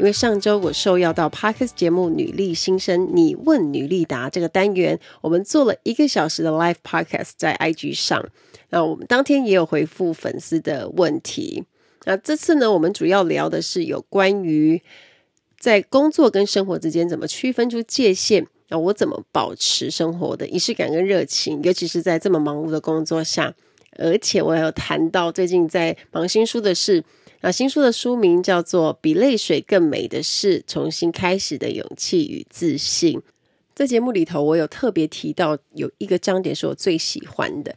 因为上周我受邀到 Podcast 节目《女力新生》，你问女力答这个单元，我们做了一个小时的 Live Podcast 在 IG 上。那我们当天也有回复粉丝的问题。那这次呢，我们主要聊的是有关于在工作跟生活之间怎么区分出界限。那我怎么保持生活的仪式感跟热情，尤其是在这么忙碌的工作下。而且我还有谈到最近在忙新书的事。那新书的书名叫做《比泪水更美的是重新开始的勇气与自信》。在节目里头，我有特别提到有一个章节是我最喜欢的，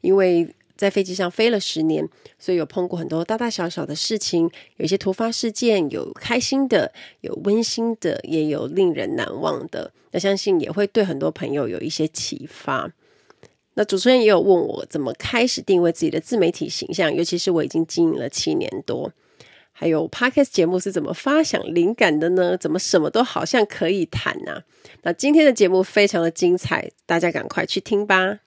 因为在飞机上飞了十年，所以有碰过很多大大小小的事情，有一些突发事件，有开心的，有温馨的，也有令人难忘的。那相信也会对很多朋友有一些启发。那主持人也有问我怎么开始定位自己的自媒体形象，尤其是我已经经营了七年多，还有 Podcast 节目是怎么发想灵感的呢？怎么什么都好像可以谈呢？那今天的节目非常的精彩，大家赶快去听吧。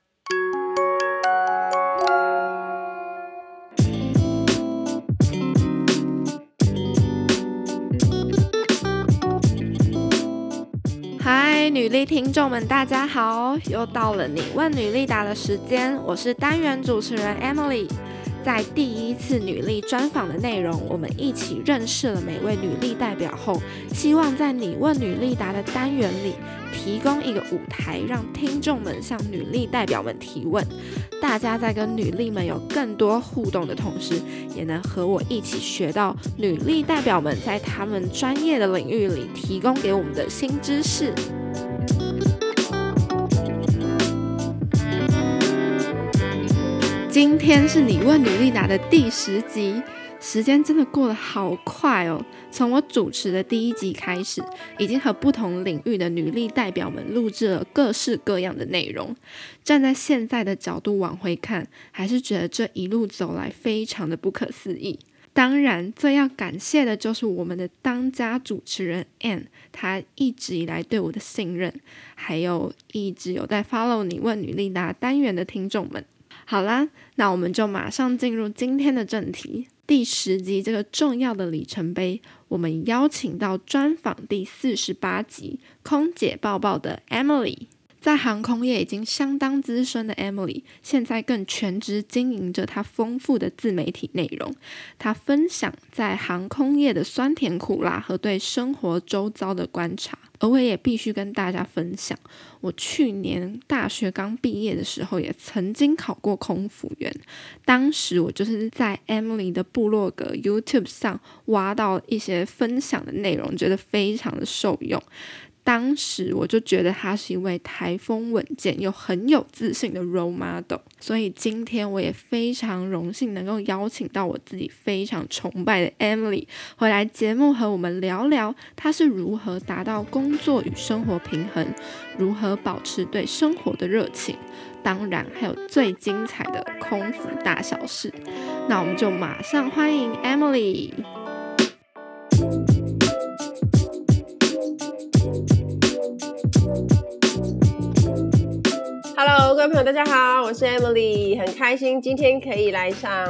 女力听众们，大家好！又到了你问女力答的时间，我是单元主持人 Emily。在第一次女力专访的内容，我们一起认识了每位女力代表后，希望在你问女力答的单元里，提供一个舞台，让听众们向女力代表们提问。大家在跟女力们有更多互动的同时，也能和我一起学到女力代表们在他们专业的领域里提供给我们的新知识。今天是你问女力答的第十集，时间真的过得好快哦！从我主持的第一集开始，已经和不同领域的女力代表们录制了各式各样的内容。站在现在的角度往回看，还是觉得这一路走来非常的不可思议。当然，最要感谢的就是我们的当家主持人 Anne，她一直以来对我的信任，还有一直有在 follow 你问女力答单元的听众们。好啦，那我们就马上进入今天的正题。第十集这个重要的里程碑，我们邀请到专访第四十八集空姐抱抱的 Emily。在航空业已经相当资深的 Emily，现在更全职经营着她丰富的自媒体内容。她分享在航空业的酸甜苦辣和对生活周遭的观察。而我也必须跟大家分享，我去年大学刚毕业的时候，也曾经考过空服员。当时我就是在 Emily 的部落格 YouTube 上挖到一些分享的内容，觉得非常的受用。当时我就觉得他是一位台风稳健又很有自信的 role model，所以今天我也非常荣幸能够邀请到我自己非常崇拜的 Emily 回来节目和我们聊聊，她是如何达到工作与生活平衡，如何保持对生活的热情，当然还有最精彩的空腹大小事。那我们就马上欢迎 Emily。朋友，大家好，我是 Emily，很开心今天可以来上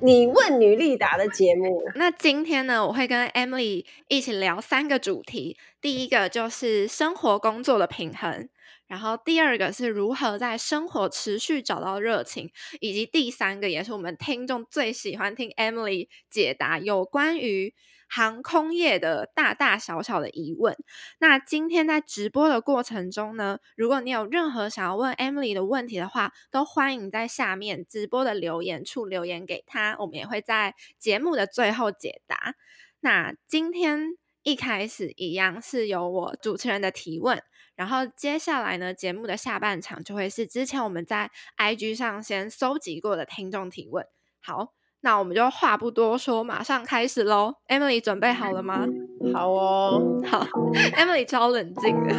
你问女力答的节目。那今天呢，我会跟 Emily 一起聊三个主题，第一个就是生活工作的平衡，然后第二个是如何在生活持续找到热情，以及第三个也是我们听众最喜欢听 Emily 解答有关于。航空业的大大小小的疑问，那今天在直播的过程中呢，如果你有任何想要问 Emily 的问题的话，都欢迎在下面直播的留言处留言给她，我们也会在节目的最后解答。那今天一开始一样是由我主持人的提问，然后接下来呢，节目的下半场就会是之前我们在 IG 上先搜集过的听众提问。好。那我们就话不多说，马上开始喽。Emily 准备好了吗？好哦，好。Emily 超冷静的。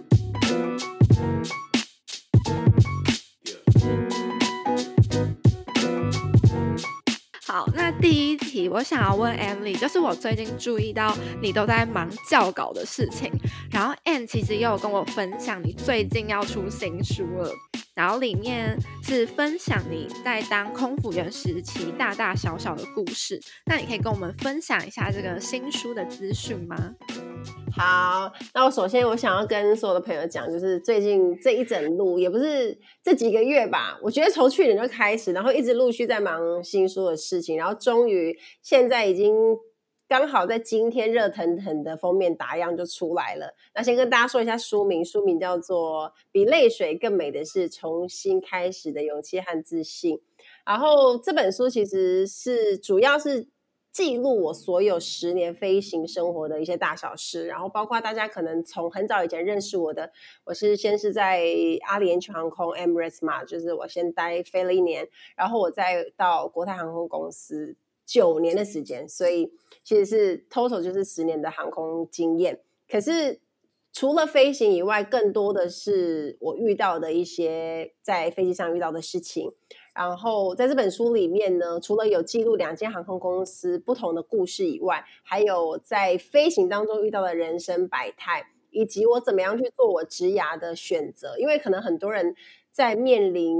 好，那第一题我想要问 Emily，就是我最近注意到你都在忙教稿的事情，然后 Anne 其实也有跟我分享你最近要出新书了，然后里面是分享你在当空服员时期大大小小的故事，那你可以跟我们分享一下这个新书的资讯吗？好，那我首先我想要跟所有的朋友讲，就是最近这一整路也不是这几个月吧，我觉得从去年就开始，然后一直陆续在忙新书的事情，然后终于现在已经刚好在今天热腾腾的封面打样就出来了。那先跟大家说一下书名，书名叫做《比泪水更美的是重新开始的勇气和自信》，然后这本书其实是主要是。记录我所有十年飞行生活的一些大小事，然后包括大家可能从很早以前认识我的，我是先是在阿联酋航空 Emirates 嘛，就是我先待飞了一年，然后我再到国泰航空公司九年的时间，所以其实是 total 就是十年的航空经验。可是除了飞行以外，更多的是我遇到的一些在飞机上遇到的事情。然后在这本书里面呢，除了有记录两间航空公司不同的故事以外，还有在飞行当中遇到的人生百态，以及我怎么样去做我职涯的选择。因为可能很多人在面临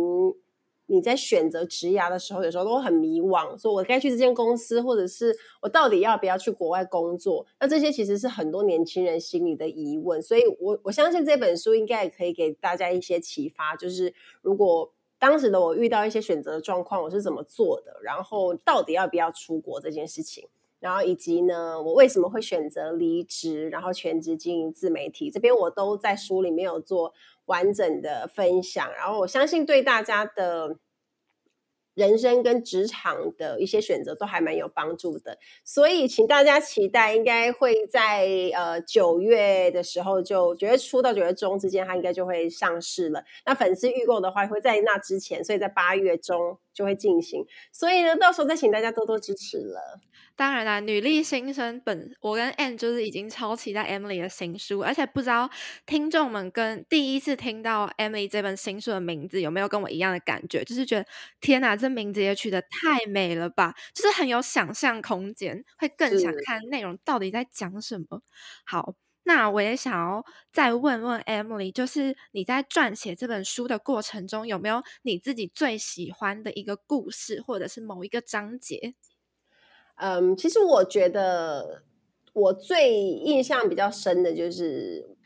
你在选择职涯的时候，有时候都很迷惘，说我该去这间公司，或者是我到底要不要去国外工作？那这些其实是很多年轻人心里的疑问。所以我我相信这本书应该也可以给大家一些启发，就是如果。当时的我遇到一些选择的状况，我是怎么做的？然后到底要不要出国这件事情，然后以及呢，我为什么会选择离职，然后全职经营自媒体，这边我都在书里面有做完整的分享。然后我相信对大家的。人生跟职场的一些选择都还蛮有帮助的，所以请大家期待，应该会在呃九月的时候，就九月初到九月中之间，它应该就会上市了。那粉丝预购的话，会在那之前，所以在八月中就会进行。所以呢，到时候再请大家多多支持了。当然啦，女力新生本我跟 Anne 就是已经超期待 Emily 的新书，而且不知道听众们跟第一次听到 Emily 这本新书的名字有没有跟我一样的感觉，就是觉得天哪，这名字也取得太美了吧，就是很有想象空间，会更想看内容到底在讲什么。好，那我也想要再问问 Emily，就是你在撰写这本书的过程中，有没有你自己最喜欢的一个故事，或者是某一个章节？嗯，其实我觉得我最印象比较深的就是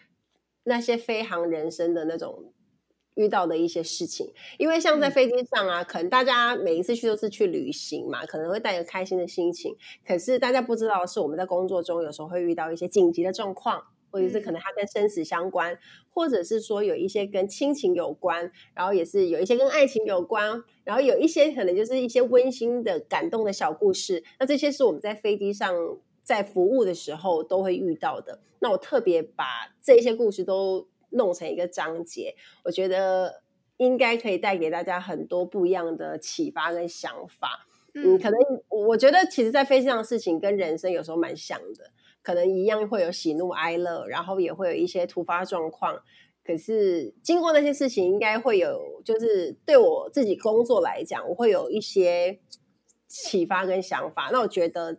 那些飞航人生的那种遇到的一些事情，因为像在飞机上啊，可能大家每一次去都是去旅行嘛，可能会带着开心的心情，可是大家不知道的是我们在工作中有时候会遇到一些紧急的状况。或者是可能它跟生死相关，或者是说有一些跟亲情有关，然后也是有一些跟爱情有关，然后有一些可能就是一些温馨的、感动的小故事。那这些是我们在飞机上在服务的时候都会遇到的。那我特别把这些故事都弄成一个章节，我觉得应该可以带给大家很多不一样的启发跟想法。嗯，可能我觉得其实，在飞机上的事情跟人生有时候蛮像的。可能一样会有喜怒哀乐，然后也会有一些突发状况。可是经过那些事情，应该会有，就是对我自己工作来讲，我会有一些启发跟想法。那我觉得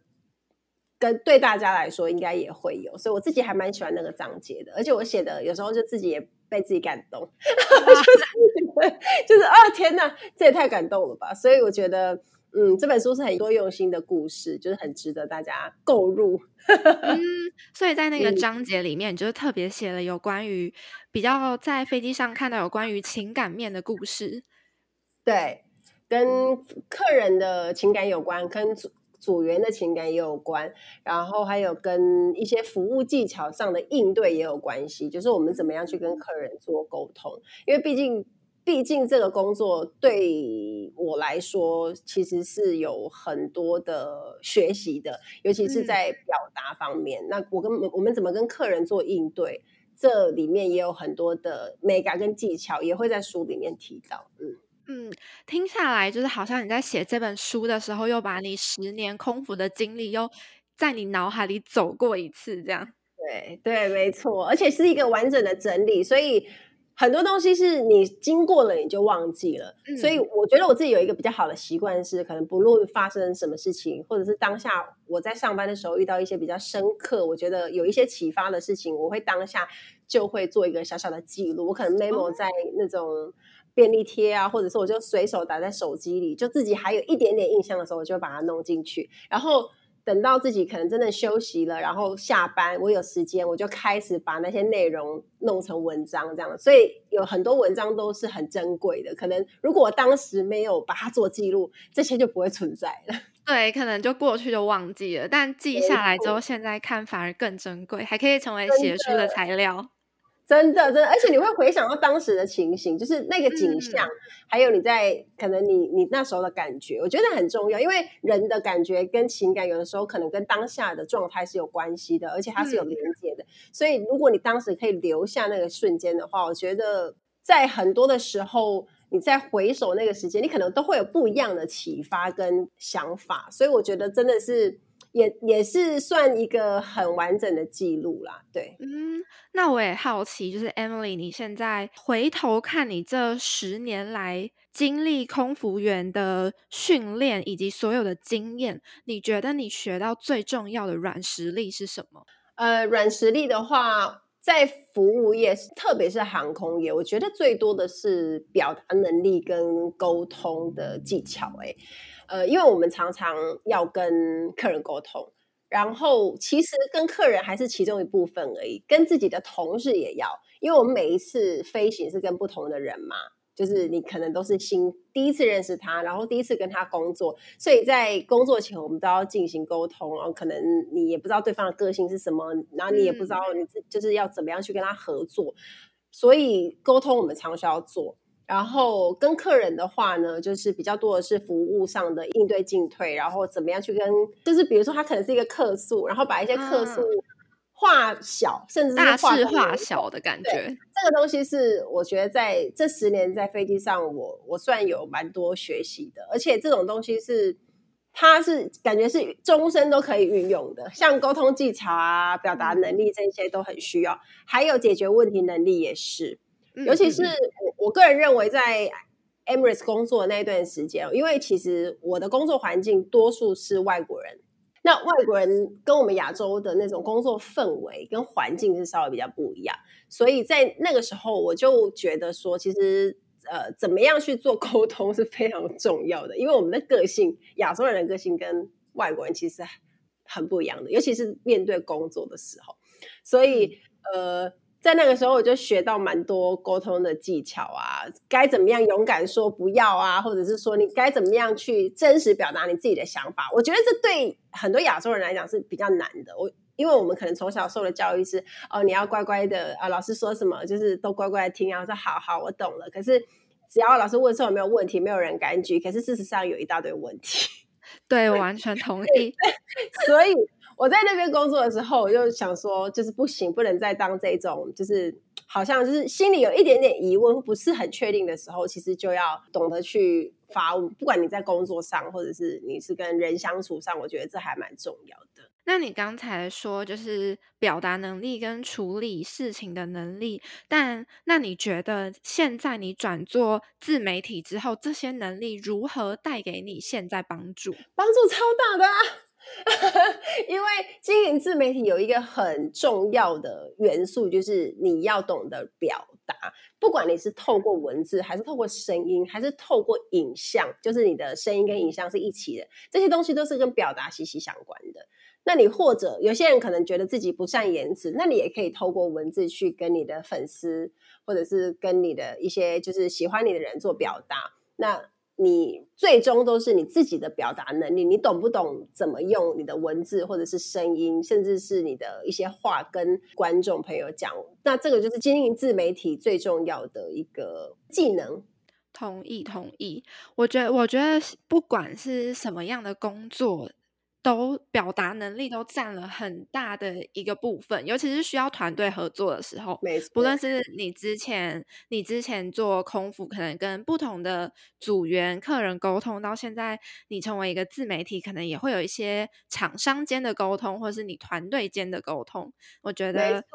跟对大家来说，应该也会有。所以我自己还蛮喜欢那个章节的，而且我写的有时候就自己也被自己感动，就是啊，天哪，这也太感动了吧！所以我觉得。嗯，这本书是很多用心的故事，就是很值得大家购入。嗯，所以在那个章节里面，嗯、就是特别写了有关于比较在飞机上看到有关于情感面的故事。对，跟客人的情感有关，跟组组员的情感也有关，然后还有跟一些服务技巧上的应对也有关系，就是我们怎么样去跟客人做沟通，因为毕竟。毕竟这个工作对我来说，其实是有很多的学习的，尤其是在表达方面。嗯、那我跟我们怎么跟客人做应对，这里面也有很多的美感跟技巧，也会在书里面提到。嗯嗯，听下来就是好像你在写这本书的时候，又把你十年空服的经历又在你脑海里走过一次，这样。对对，没错，而且是一个完整的整理，所以。很多东西是你经过了你就忘记了，嗯、所以我觉得我自己有一个比较好的习惯是，可能不论发生什么事情，或者是当下我在上班的时候遇到一些比较深刻，我觉得有一些启发的事情，我会当下就会做一个小小的记录。我可能 memo 在那种便利贴啊，或者是我就随手打在手机里，就自己还有一点点印象的时候，我就把它弄进去，然后。等到自己可能真的休息了，然后下班，我有时间，我就开始把那些内容弄成文章，这样。所以有很多文章都是很珍贵的。可能如果我当时没有把它做记录，这些就不会存在了。对，可能就过去就忘记了。但记下来之后，现在看反而更珍贵，还可以成为写书的材料。真的，真的，而且你会回想到当时的情形，就是那个景象，嗯、还有你在可能你你那时候的感觉，我觉得很重要，因为人的感觉跟情感有的时候可能跟当下的状态是有关系的，而且它是有连接的。嗯、所以，如果你当时可以留下那个瞬间的话，我觉得在很多的时候，你在回首那个时间，你可能都会有不一样的启发跟想法。所以，我觉得真的是。也也是算一个很完整的记录啦，对，嗯，那我也好奇，就是 Emily，你现在回头看你这十年来经历空服员的训练以及所有的经验，你觉得你学到最重要的软实力是什么？呃，软实力的话，在服务业，特别是航空业，我觉得最多的是表达能力跟沟通的技巧，欸，哎。呃，因为我们常常要跟客人沟通，然后其实跟客人还是其中一部分而已，跟自己的同事也要，因为我们每一次飞行是跟不同的人嘛，就是你可能都是新第一次认识他，然后第一次跟他工作，所以在工作前我们都要进行沟通，然后可能你也不知道对方的个性是什么，然后你也不知道你就是要怎么样去跟他合作，所以沟通我们常需要做。然后跟客人的话呢，就是比较多的是服务上的应对进退，然后怎么样去跟，就是比如说他可能是一个客诉，然后把一些客诉化小，嗯、甚至是大事化小的感觉。这个东西是我觉得在这十年在飞机上我，我我算有蛮多学习的，而且这种东西是它是感觉是终身都可以运用的，像沟通技巧啊、表达能力这些都很需要，还有解决问题能力也是。尤其是我，我个人认为，在 Emirates 工作的那一段时间，因为其实我的工作环境多数是外国人，那外国人跟我们亚洲的那种工作氛围跟环境是稍微比较不一样，所以在那个时候，我就觉得说，其实呃，怎么样去做沟通是非常重要的，因为我们的个性，亚洲人的个性跟外国人其实很不一样的，尤其是面对工作的时候，所以呃。在那个时候，我就学到蛮多沟通的技巧啊，该怎么样勇敢说不要啊，或者是说你该怎么样去真实表达你自己的想法。我觉得这对很多亚洲人来讲是比较难的。我因为我们可能从小受的教育是哦，你要乖乖的啊，老师说什么就是都乖乖的听，然后说好好，我懂了。可是只要老师问说有没有问题，没有人敢举。可是事实上有一大堆问题。对，我完全同意。所以。我在那边工作的时候，我就想说，就是不行，不能再当这种，就是好像就是心里有一点点疑问，不是很确定的时候，其实就要懂得去发问。不管你在工作上，或者是你是跟人相处上，我觉得这还蛮重要的。那你刚才说就是表达能力跟处理事情的能力，但那你觉得现在你转做自媒体之后，这些能力如何带给你现在帮助？帮助超大的啊！因为经营自媒体有一个很重要的元素，就是你要懂得表达。不管你是透过文字，还是透过声音，还是透过影像，就是你的声音跟影像是一起的，这些东西都是跟表达息息相关的。那你或者有些人可能觉得自己不善言辞，那你也可以透过文字去跟你的粉丝，或者是跟你的一些就是喜欢你的人做表达。那你最终都是你自己的表达能力，你懂不懂怎么用你的文字或者是声音，甚至是你的一些话跟观众朋友讲，那这个就是经营自媒体最重要的一个技能。同意，同意。我觉得，我觉得不管是什么样的工作。都表达能力都占了很大的一个部分，尤其是需要团队合作的时候。没错。不论是你之前你之前做空服，可能跟不同的组员、客人沟通，到现在你成为一个自媒体，可能也会有一些厂商间的沟通，或是你团队间的沟通。我觉得没错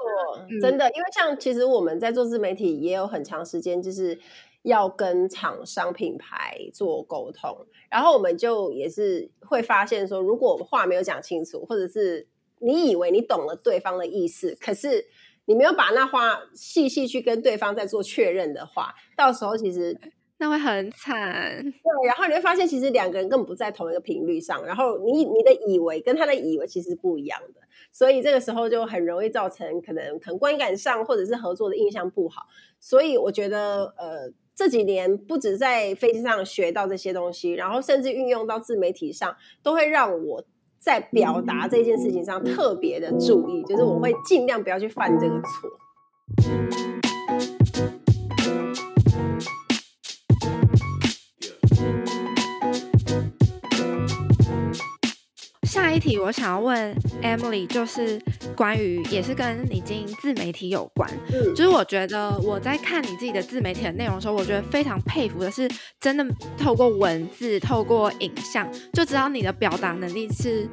真的，因为像其实我们在做自媒体也有很长时间，就是要跟厂商品牌做沟通，然后我们就也是会发现说，如果话没有讲清楚，或者是你以为你懂了对方的意思，可是你没有把那话细细去跟对方再做确认的话，到时候其实。那会很惨，对，然后你会发现其实两个人根本不在同一个频率上，然后你你的以为跟他的以为其实不一样的，所以这个时候就很容易造成可能可能观感上或者是合作的印象不好，所以我觉得呃这几年不止在飞机上学到这些东西，然后甚至运用到自媒体上，都会让我在表达这件事情上特别的注意，就是我会尽量不要去犯这个错。下一题我想要问 Emily，就是关于也是跟你经营自媒体有关。嗯，就是我觉得我在看你自己的自媒体的内容的时候，我觉得非常佩服的是，真的透过文字、透过影像，就知道你的表达能力是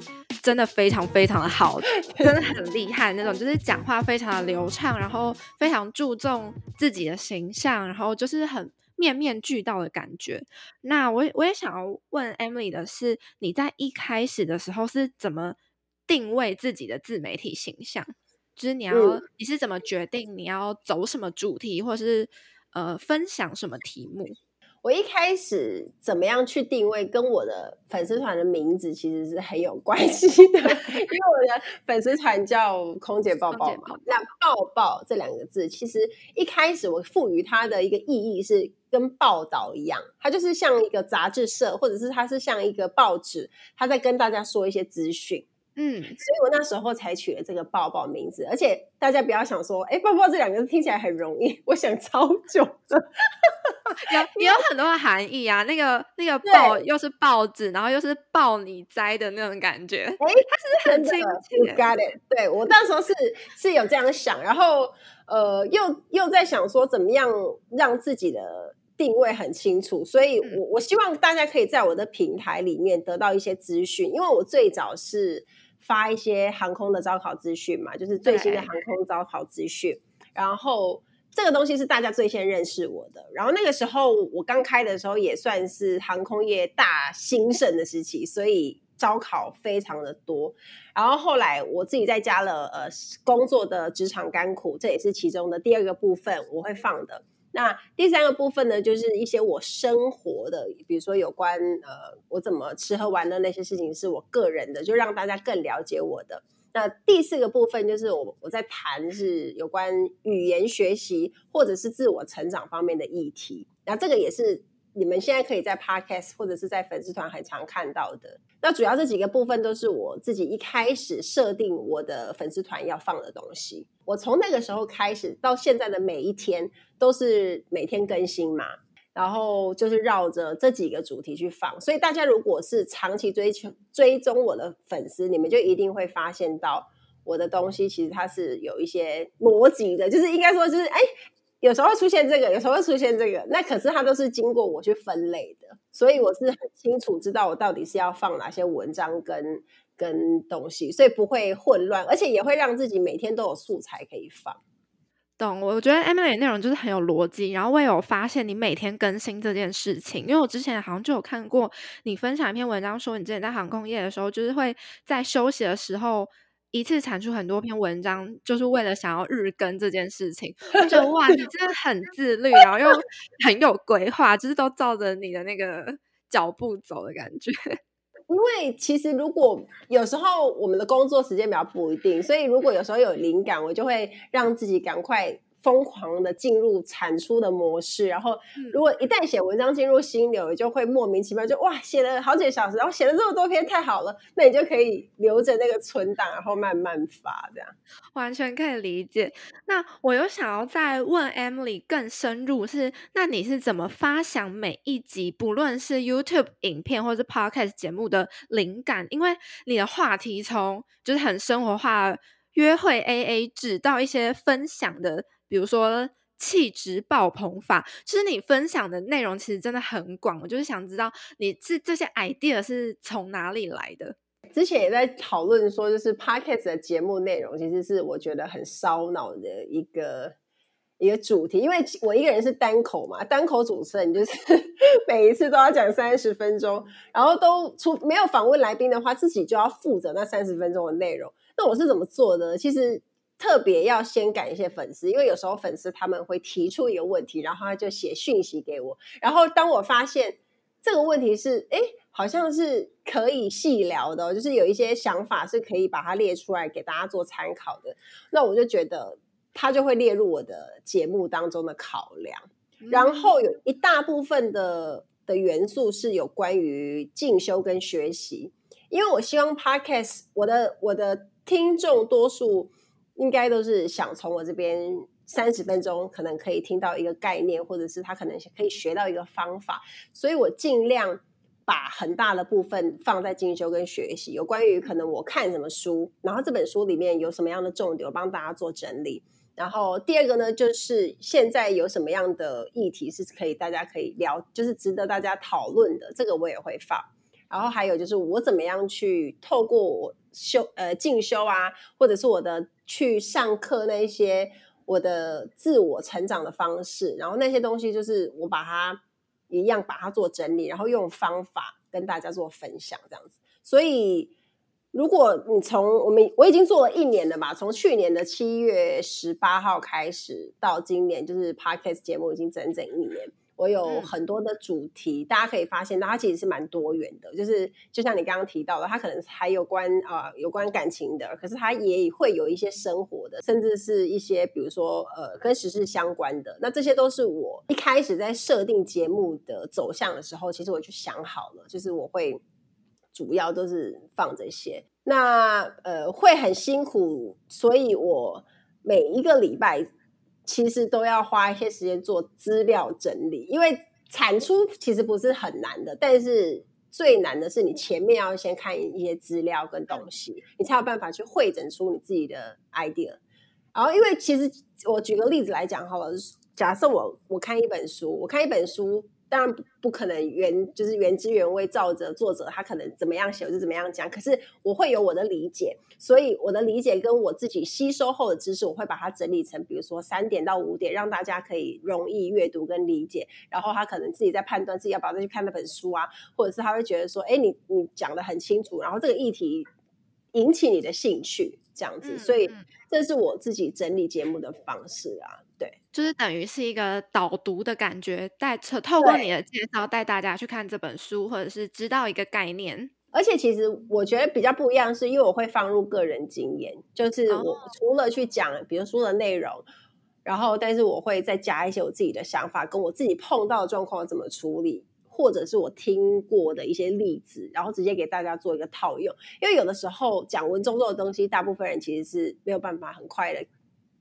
真的非常非常的好，真的很厉害那种，就是讲话非常的流畅，然后非常注重自己的形象，然后就是很。面面俱到的感觉。那我我也想要问 Emily 的是，你在一开始的时候是怎么定位自己的自媒体形象？就是你要、嗯、你是怎么决定你要走什么主题，或是呃分享什么题目？我一开始怎么样去定位，跟我的粉丝团的名字其实是很有关系的，因为我的粉丝团叫空姐抱抱嘛。那抱抱这两个字，其实一开始我赋予它的一个意义是跟报道一样，它就是像一个杂志社，或者是它是像一个报纸，它在跟大家说一些资讯。嗯，所以我那时候才取了这个报报名字，而且大家不要想说，哎，报报这两个字听起来很容易，我想超久的，有也有很多的含义啊。那个那个报又是报纸，然后又是报你栽的那种感觉，哎，它是不是很亲切？Got it？对，我那时候是是有这样想，然后呃，又又在想说怎么样让自己的定位很清楚，所以我我希望大家可以在我的平台里面得到一些资讯，因为我最早是。发一些航空的招考资讯嘛，就是最新的航空招考资讯。然后这个东西是大家最先认识我的。然后那个时候我刚开的时候也算是航空业大兴盛的时期，所以招考非常的多。然后后来我自己再加了呃工作的职场甘苦，这也是其中的第二个部分我会放的。那第三个部分呢，就是一些我生活的，比如说有关呃，我怎么吃喝玩乐那些事情，是我个人的，就让大家更了解我的。那第四个部分就是我我在谈是有关语言学习或者是自我成长方面的议题。那这个也是。你们现在可以在 Podcast 或者是在粉丝团很常看到的。那主要这几个部分都是我自己一开始设定我的粉丝团要放的东西。我从那个时候开始到现在的每一天都是每天更新嘛，然后就是绕着这几个主题去放。所以大家如果是长期追求追踪我的粉丝，你们就一定会发现到我的东西其实它是有一些逻辑的，就是应该说就是哎。有时候会出现这个，有时候会出现这个，那可是它都是经过我去分类的，所以我是很清楚知道我到底是要放哪些文章跟跟东西，所以不会混乱，而且也会让自己每天都有素材可以放。懂，我觉得 Emily 内容就是很有逻辑，然后我也有发现你每天更新这件事情，因为我之前好像就有看过你分享一篇文章，说你之前在航空业的时候，就是会在休息的时候。一次产出很多篇文章，就是为了想要日更这件事情。我觉得哇，你真的很自律，然后又很有规划，就是都照着你的那个脚步走的感觉。因为其实如果有时候我们的工作时间比较不一定，所以如果有时候有灵感，我就会让自己赶快。疯狂的进入产出的模式，然后如果一旦写文章进入心流，就会莫名其妙就哇写了好几个小时，然后写了这么多篇，太好了，那你就可以留着那个存档，然后慢慢发，这样完全可以理解。那我又想要再问 Emily 更深入是，那你是怎么发想每一集，不论是 YouTube 影片或是 Podcast 节目的灵感？因为你的话题从就是很生活化，约会 AA 制到一些分享的。比如说气质爆棚法，其实你分享的内容其实真的很广。我就是想知道你是这些 idea 是从哪里来的？之前也在讨论说，就是 Podcast 的节目内容其实是我觉得很烧脑的一个一个主题，因为我一个人是单口嘛，单口主持人就是 每一次都要讲三十分钟，然后都出没有访问来宾的话，自己就要负责那三十分钟的内容。那我是怎么做的？其实特别要先感谢粉丝，因为有时候粉丝他们会提出一个问题，然后他就写讯息给我，然后当我发现这个问题是哎。诶好像是可以细聊的，就是有一些想法是可以把它列出来给大家做参考的。那我就觉得他就会列入我的节目当中的考量。然后有一大部分的的元素是有关于进修跟学习，因为我希望 Podcast 我的我的听众多数应该都是想从我这边三十分钟可能可以听到一个概念，或者是他可能可以学到一个方法，所以我尽量。把很大的部分放在进修跟学习，有关于可能我看什么书，然后这本书里面有什么样的重点，我帮大家做整理。然后第二个呢，就是现在有什么样的议题是可以大家可以聊，就是值得大家讨论的，这个我也会放。然后还有就是我怎么样去透过我修呃进修啊，或者是我的去上课那一些我的自我成长的方式，然后那些东西就是我把它。一样把它做整理，然后用方法跟大家做分享，这样子。所以，如果你从我们我已经做了一年了嘛，从去年的七月十八号开始到今年，就是 Podcast 节目已经整整一年。我有很多的主题，嗯、大家可以发现到它其实是蛮多元的，就是就像你刚刚提到的，它可能还有关啊、呃、有关感情的，可是它也会有一些生活的，甚至是一些比如说呃跟时事相关的。那这些都是我一开始在设定节目的走向的时候，其实我就想好了，就是我会主要都是放这些。那呃会很辛苦，所以我每一个礼拜。其实都要花一些时间做资料整理，因为产出其实不是很难的，但是最难的是你前面要先看一些资料跟东西，你才有办法去汇整出你自己的 idea。然后，因为其实我举个例子来讲好了，假设我我看一本书，我看一本书。当然不可能原就是原汁原味照着作者他可能怎么样写我就怎么样讲，可是我会有我的理解，所以我的理解跟我自己吸收后的知识，我会把它整理成，比如说三点到五点，让大家可以容易阅读跟理解。然后他可能自己在判断自己要不要再去看那本书啊，或者是他会觉得说，哎，你你讲的很清楚，然后这个议题引起你的兴趣，这样子，所以这是我自己整理节目的方式啊。对，就是等于是一个导读的感觉，带透过你的介绍带大家去看这本书，或者是知道一个概念。而且其实我觉得比较不一样，是因为我会放入个人经验，就是我除了去讲，比如书的内容，然后但是我会再加一些我自己的想法，跟我自己碰到的状况怎么处理，或者是我听过的一些例子，然后直接给大家做一个套用。因为有的时候讲文绉绉的东西，大部分人其实是没有办法很快的。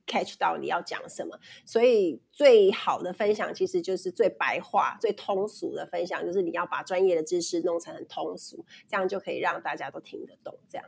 Catch 到你要讲什么，所以最好的分享其实就是最白话、最通俗的分享，就是你要把专业的知识弄成很通俗，这样就可以让大家都听得懂。这样，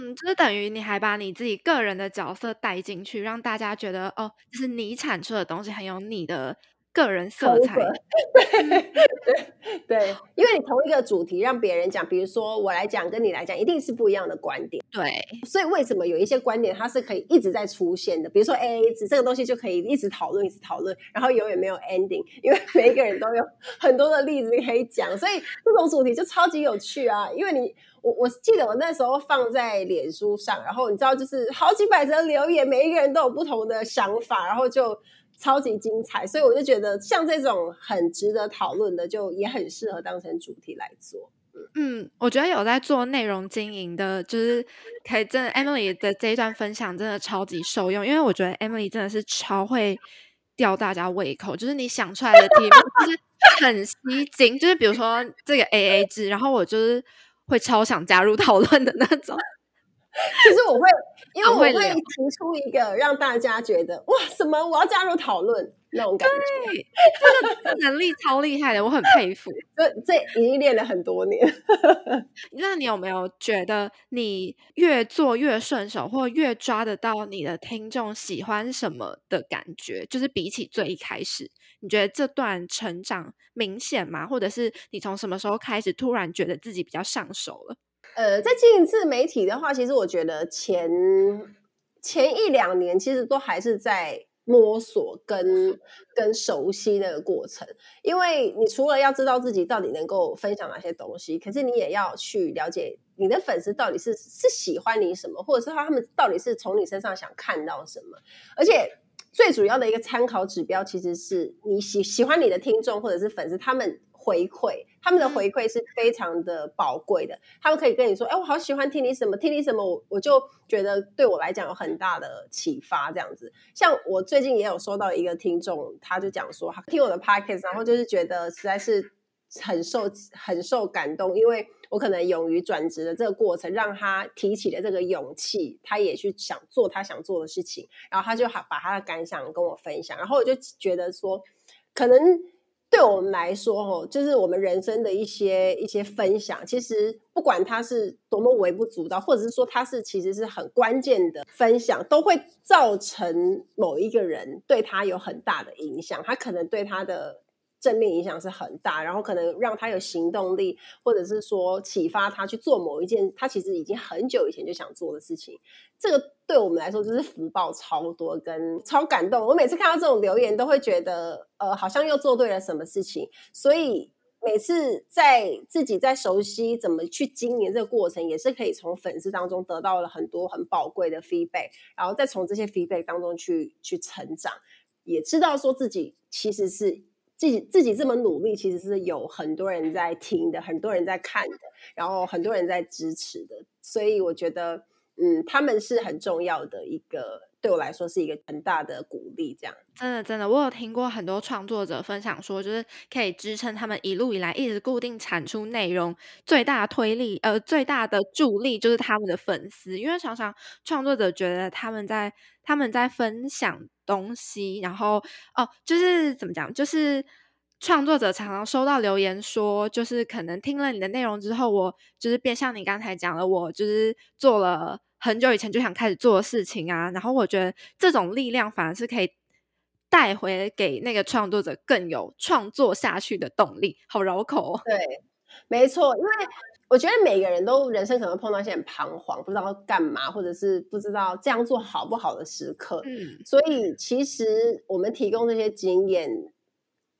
嗯，就是等于你还把你自己个人的角色带进去，让大家觉得哦，就是你产出的东西很有你的。个人色彩，对对对，因为你同一个主题让别人讲，比如说我来讲，跟你来讲，一定是不一样的观点。对，所以为什么有一些观点它是可以一直在出现的？比如说 AA 制这个东西就可以一直讨论，一直讨论，然后永远没有 ending，因为每一个人都有很多的例子可以讲，所以这种主题就超级有趣啊！因为你我我记得我那时候放在脸书上，然后你知道，就是好几百则留言，每一个人都有不同的想法，然后就。超级精彩，所以我就觉得像这种很值得讨论的，就也很适合当成主题来做。嗯，我觉得有在做内容经营的，就是可以真的 Emily 的这一段分享真的超级受用，因为我觉得 Emily 真的是超会吊大家胃口，就是你想出来的题目就是很吸睛，就是比如说这个 AA 制，然后我就是会超想加入讨论的那种。其 实我会，因为我会提出一个让大家觉得哇，什么我要加入讨论那种感觉，这个能力超厉害的，我很佩服。这这已经练了很多年。那你有没有觉得你越做越顺手，或越抓得到你的听众喜欢什么的感觉？就是比起最一开始，你觉得这段成长明显吗？或者是你从什么时候开始突然觉得自己比较上手了？呃，在经营自媒体的话，其实我觉得前前一两年其实都还是在摸索跟跟熟悉那个过程，因为你除了要知道自己到底能够分享哪些东西，可是你也要去了解你的粉丝到底是是喜欢你什么，或者是他们到底是从你身上想看到什么，而且最主要的一个参考指标，其实是你喜喜欢你的听众或者是粉丝他们。回馈，他们的回馈是非常的宝贵的。他们可以跟你说：“哎，我好喜欢听你什么，听你什么，我我就觉得对我来讲有很大的启发。”这样子，像我最近也有收到一个听众，他就讲说，他听我的 podcast，然后就是觉得实在是很受很受感动，因为我可能勇于转职的这个过程，让他提起了这个勇气，他也去想做他想做的事情，然后他就把他的感想跟我分享，然后我就觉得说，可能。对我们来说，哦，就是我们人生的一些一些分享，其实不管它是多么微不足道，或者是说它是其实是很关键的分享，都会造成某一个人对他有很大的影响，他可能对他的。正面影响是很大，然后可能让他有行动力，或者是说启发他去做某一件他其实已经很久以前就想做的事情。这个对我们来说就是福报超多跟超感动。我每次看到这种留言，都会觉得呃，好像又做对了什么事情。所以每次在自己在熟悉怎么去经营这个过程，也是可以从粉丝当中得到了很多很宝贵的 feedback，然后再从这些 feedback 当中去去成长，也知道说自己其实是。自己自己这么努力，其实是有很多人在听的，很多人在看的，然后很多人在支持的，所以我觉得，嗯，他们是很重要的一个，对我来说是一个很大的鼓励。这样，真的真的，我有听过很多创作者分享说，就是可以支撑他们一路以来一直固定产出内容，最大的推力，呃，最大的助力就是他们的粉丝，因为常常创作者觉得他们在他们在分享。东西，然后哦，就是怎么讲，就是创作者常常收到留言说，就是可能听了你的内容之后，我就是变像你刚才讲的，我就是做了很久以前就想开始做的事情啊。然后我觉得这种力量反而是可以带回给那个创作者更有创作下去的动力。好绕口哦。对，没错，因为。我觉得每个人都人生可能碰到一些很彷徨，不知道要干嘛，或者是不知道这样做好不好的时刻。嗯，所以其实我们提供这些经验。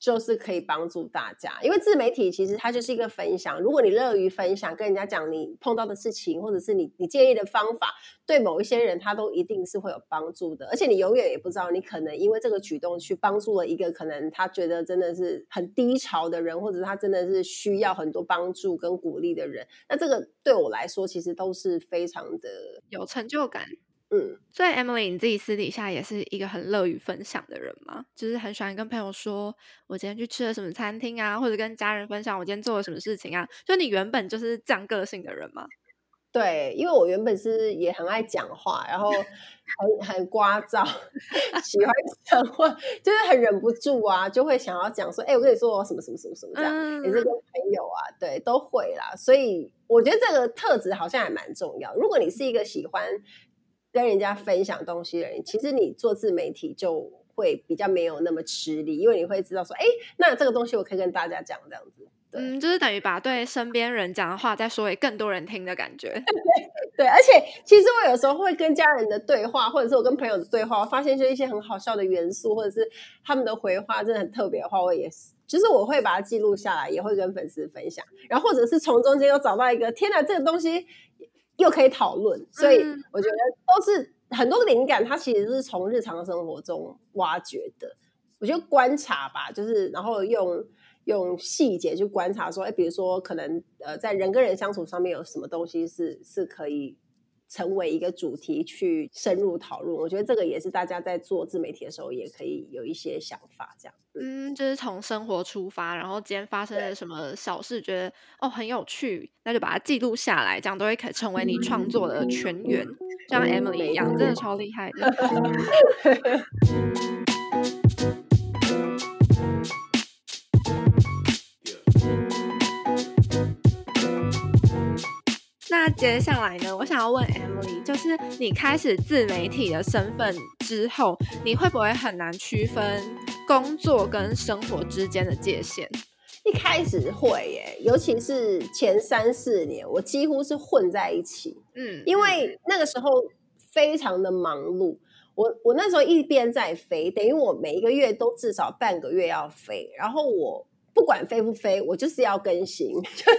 就是可以帮助大家，因为自媒体其实它就是一个分享。如果你乐于分享，跟人家讲你碰到的事情，或者是你你建议的方法，对某一些人他都一定是会有帮助的。而且你永远也不知道，你可能因为这个举动去帮助了一个可能他觉得真的是很低潮的人，或者他真的是需要很多帮助跟鼓励的人。那这个对我来说，其实都是非常的有成就感。嗯，所以 Emily，你自己私底下也是一个很乐于分享的人吗？就是很喜欢跟朋友说，我今天去吃了什么餐厅啊，或者跟家人分享我今天做了什么事情啊。就你原本就是这样个性的人吗？对，因为我原本是也很爱讲话，然后很很聒噪，喜欢讲话，就是很忍不住啊，就会想要讲说，哎，我跟你说我什么什么什么什么这样，嗯、也是跟朋友啊，对，都会啦。所以我觉得这个特质好像还蛮重要。如果你是一个喜欢。跟人家分享东西的人，其实你做自媒体就会比较没有那么吃力，因为你会知道说，哎，那这个东西我可以跟大家讲这样子。嗯，就是等于把对身边人讲的话再说给更多人听的感觉。对，对，而且其实我有时候会跟家人的对话，或者是我跟朋友的对话，我发现就一些很好笑的元素，或者是他们的回话真的很特别的话，我也是，就是我会把它记录下来，也会跟粉丝分享，然后或者是从中间又找到一个，天哪，这个东西。又可以讨论，所以我觉得都是很多灵感，它其实是从日常生活中挖掘的。我觉得观察吧，就是然后用用细节去观察，说，哎，比如说可能呃，在人跟人相处上面有什么东西是是可以。成为一个主题去深入讨论，我觉得这个也是大家在做自媒体的时候也可以有一些想法，这样。嗯，就是从生活出发，然后今天发生了什么小事，觉得哦很有趣，那就把它记录下来，这样都会可成为你创作的泉源，像 Emily 一样，真的超厉害的。接下来呢，我想要问 Emily，就是你开始自媒体的身份之后，你会不会很难区分工作跟生活之间的界限？一开始会耶，尤其是前三四年，我几乎是混在一起。嗯，因为那个时候非常的忙碌。我我那时候一边在飞，等于我每一个月都至少半个月要飞，然后我不管飞不飞，我就是要更新，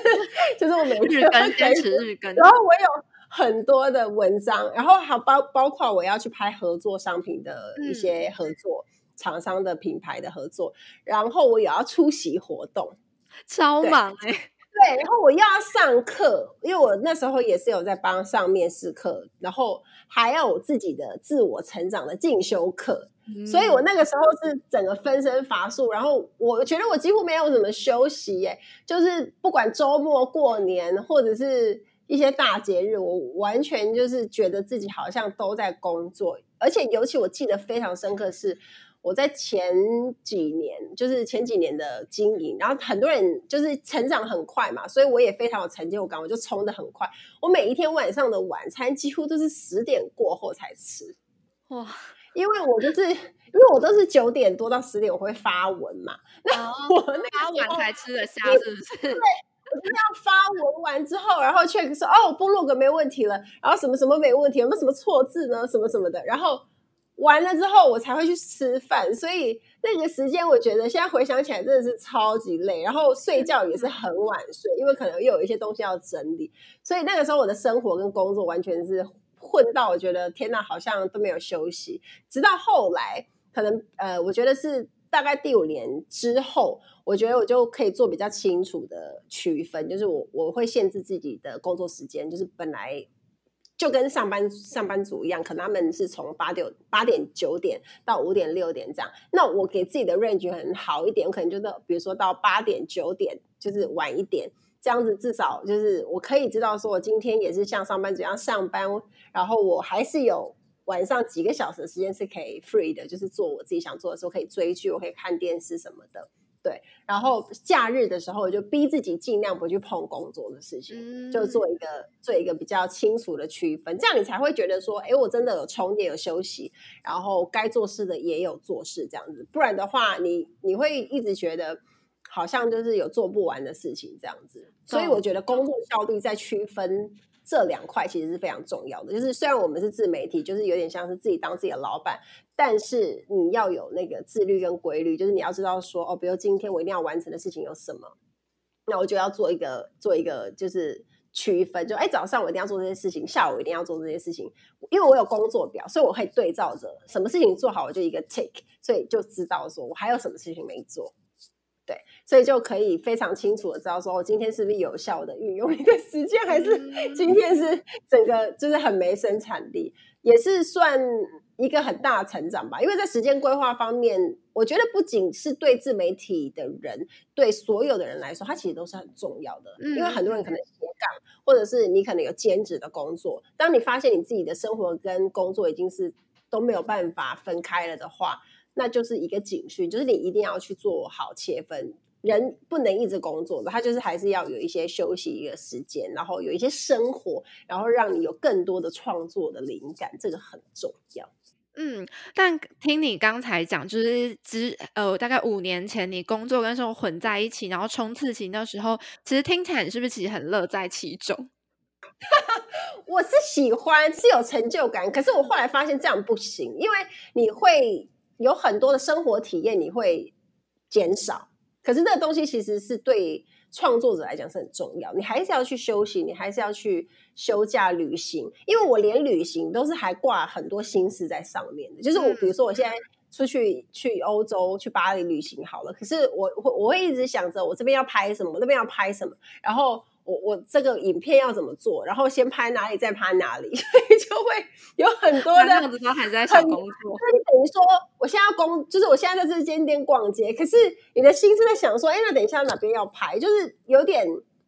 就是我每日更坚持日更。然后我有很多的文章，然后还包包括我要去拍合作商品的一些合作。嗯厂商的品牌的合作，然后我也要出席活动，超忙哎、欸。对，然后我又要上课，因为我那时候也是有在帮上面试课，然后还要有自己的自我成长的进修课，嗯、所以我那个时候是整个分身乏术。然后我觉得我几乎没有怎么休息耶，就是不管周末、过年或者是一些大节日，我完全就是觉得自己好像都在工作，而且尤其我记得非常深刻是。我在前几年，就是前几年的经营，然后很多人就是成长很快嘛，所以我也非常有成就感，我就冲的很快。我每一天晚上的晚餐几乎都是十点过后才吃，哇！因为我就是因为我都是九点多到十点我会发文嘛，那我那发完才吃得下，是不是？对，我就要发文完之后，然后 check 说哦，部落格没问题了，然后什么什么没问题，有没有什么错字呢？什么什么的，然后。完了之后，我才会去吃饭，所以那个时间我觉得现在回想起来真的是超级累，然后睡觉也是很晚睡，因为可能又有一些东西要整理，所以那个时候我的生活跟工作完全是混到，我觉得天哪，好像都没有休息。直到后来，可能呃，我觉得是大概第五年之后，我觉得我就可以做比较清楚的区分，就是我我会限制自己的工作时间，就是本来。就跟上班上班族一样，可能他们是从八点八点九点到五点六点这样。那我给自己的 range 很好一点，我可能就到比如说到八点九点，就是晚一点，这样子至少就是我可以知道说，我今天也是像上班族一样上班，然后我还是有晚上几个小时的时间是可以 free 的，就是做我自己想做的时候，可以追剧，我可以看电视什么的。对，然后假日的时候，我就逼自己尽量不去碰工作的事情，嗯、就做一个做一个比较清楚的区分，这样你才会觉得说，哎，我真的有充电，有休息，然后该做事的也有做事，这样子。不然的话，你你会一直觉得好像就是有做不完的事情这样子。所以我觉得工作效率在区分。这两块其实是非常重要的，就是虽然我们是自媒体，就是有点像是自己当自己的老板，但是你要有那个自律跟规律，就是你要知道说，哦，比如今天我一定要完成的事情有什么，那我就要做一个做一个就是区分，就哎，早上我一定要做这些事情，下午一定要做这些事情，因为我有工作表，所以我可以对照着什么事情做好，我就一个 tick，所以就知道说我还有什么事情没做。对，所以就可以非常清楚的知道说，我今天是不是有效的运用一个时间，还是今天是整个就是很没生产力，也是算一个很大的成长吧。因为在时间规划方面，我觉得不仅是对自媒体的人，对所有的人来说，它其实都是很重要的。因为很多人可能斜杠，或者是你可能有兼职的工作，当你发现你自己的生活跟工作已经是都没有办法分开了的话。那就是一个警讯，就是你一定要去做好切分，人不能一直工作的，他就是还是要有一些休息一个时间，然后有一些生活，然后让你有更多的创作的灵感，这个很重要。嗯，但听你刚才讲，就是之呃大概五年前你工作跟生活混在一起，然后冲刺型的时候，其实听起来你是不是其实很乐在其中？我是喜欢，是有成就感，可是我后来发现这样不行，因为你会。有很多的生活体验你会减少，可是那个东西其实是对创作者来讲是很重要。你还是要去休息，你还是要去休假旅行。因为我连旅行都是还挂很多心思在上面的。就是我，比如说我现在出去去欧洲去巴黎旅行好了，可是我我我会一直想着我这边要拍什么，我那边要拍什么，然后。我我这个影片要怎么做？然后先拍哪里，再拍哪里，所以就会有很多的。这样子都还在想工作。那你等于说，我现在要工，就是我现在在这间店逛街，可是你的心是在想说，哎，那等一下哪边要拍，就是有点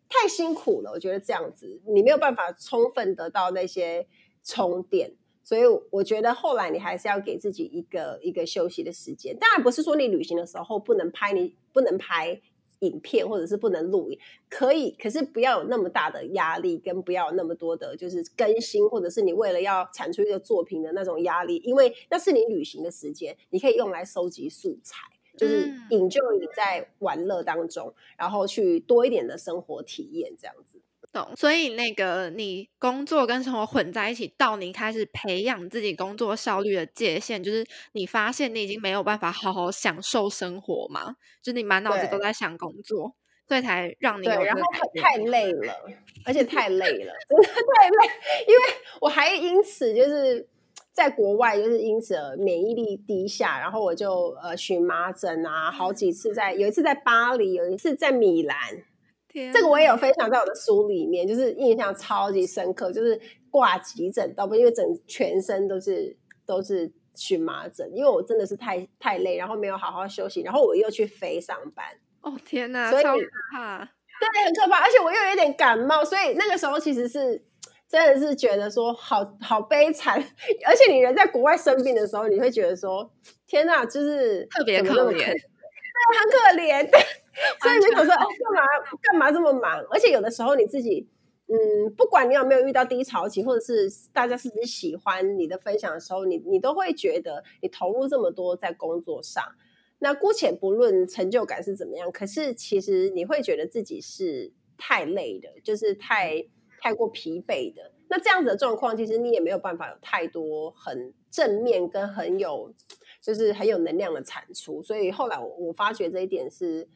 太辛苦了。我觉得这样子，你没有办法充分得到那些充电。所以我觉得后来你还是要给自己一个一个休息的时间。当然不是说你旅行的时候不能拍，你不能拍。影片或者是不能录影，可以，可是不要有那么大的压力，跟不要有那么多的，就是更新，或者是你为了要产出一个作品的那种压力，因为那是你旅行的时间，你可以用来收集素材，就是 enjoy 你在玩乐当中，嗯、然后去多一点的生活体验这样子。懂，所以那个你工作跟生活混在一起，到你开始培养自己工作效率的界限，就是你发现你已经没有办法好好享受生活嘛，就是你满脑子都在想工作，所以才让你有对，然后太累了，而且太累了，真的太累，因为我还因此就是在国外，就是因此免疫力低下，然后我就呃荨麻疹啊，好几次在，有一次在巴黎，有一次在米兰。这个我也有分享在我的书里面，就是印象超级深刻，就是挂急诊到不，因为整全身都是都是荨麻疹，因为我真的是太太累，然后没有好好休息，然后我又去飞上班。哦天哪，所以超可怕，对，很可怕，而且我又有点感冒，所以那个时候其实是真的是觉得说好好悲惨，而且你人在国外生病的时候，你会觉得说天哪，就是特别可怜，对，很可怜。所以你就想说，哎，干嘛干嘛这么忙？而且有的时候你自己，嗯，不管你有没有遇到低潮期，或者是大家是不是喜欢你的分享的时候，你你都会觉得你投入这么多在工作上，那姑且不论成就感是怎么样，可是其实你会觉得自己是太累的，就是太太过疲惫的。那这样子的状况，其实你也没有办法有太多很正面跟很有，就是很有能量的产出。所以后来我我发觉这一点是。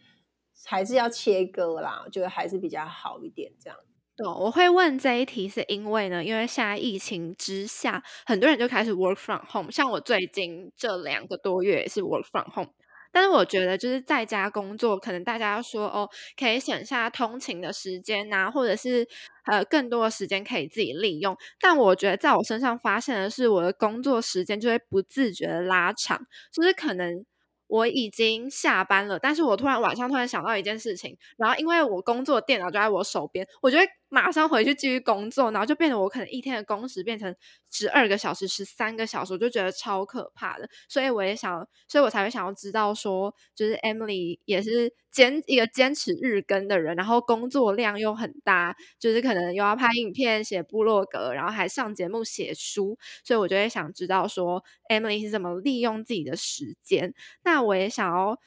还是要切割啦，我觉得还是比较好一点。这样，对，我会问这一题，是因为呢，因为现在疫情之下，很多人就开始 work from home。像我最近这两个多月也是 work from home，但是我觉得就是在家工作，可能大家说哦，可以省下通勤的时间呐，或者是呃更多的时间可以自己利用。但我觉得在我身上发现的是，我的工作时间就会不自觉的拉长，就是可能。我已经下班了，但是我突然晚上突然想到一件事情，然后因为我工作电脑就在我手边，我觉得马上回去继续工作，然后就变得我可能一天的工时变成十二个小时、十三个小时，我就觉得超可怕的。所以我也想，所以我才会想要知道说，就是 Emily 也是坚一个坚持日更的人，然后工作量又很大，就是可能又要拍影片、写部落格，然后还上节目、写书，所以我就会想知道说，Emily 是怎么利用自己的时间。那我也想要。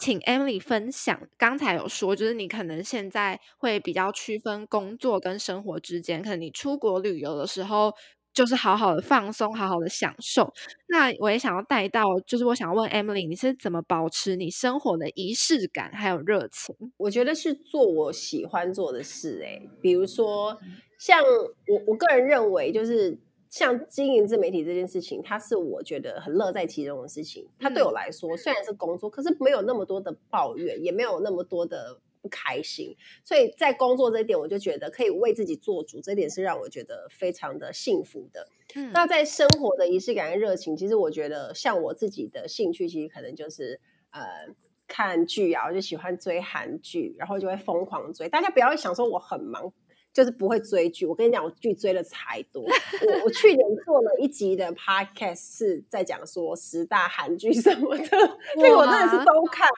请 Emily 分享，刚才有说，就是你可能现在会比较区分工作跟生活之间，可能你出国旅游的时候，就是好好的放松，好好的享受。那我也想要带到，就是我想要问 Emily，你是怎么保持你生活的仪式感还有热情？我觉得是做我喜欢做的事，欸，诶，比如说像我，我个人认为就是。像经营自媒体这件事情，它是我觉得很乐在其中的事情。它对我来说虽然是工作，可是没有那么多的抱怨，也没有那么多的不开心。所以在工作这一点，我就觉得可以为自己做主，这点是让我觉得非常的幸福的。嗯。那在生活的仪式感跟热情，其实我觉得像我自己的兴趣，其实可能就是呃看剧啊，我就喜欢追韩剧，然后就会疯狂追。大家不要想说我很忙。就是不会追剧，我跟你讲，我剧追的才多。我我去年做了一集的 podcast，是在讲说十大韩剧什么的，那个我真的是都看。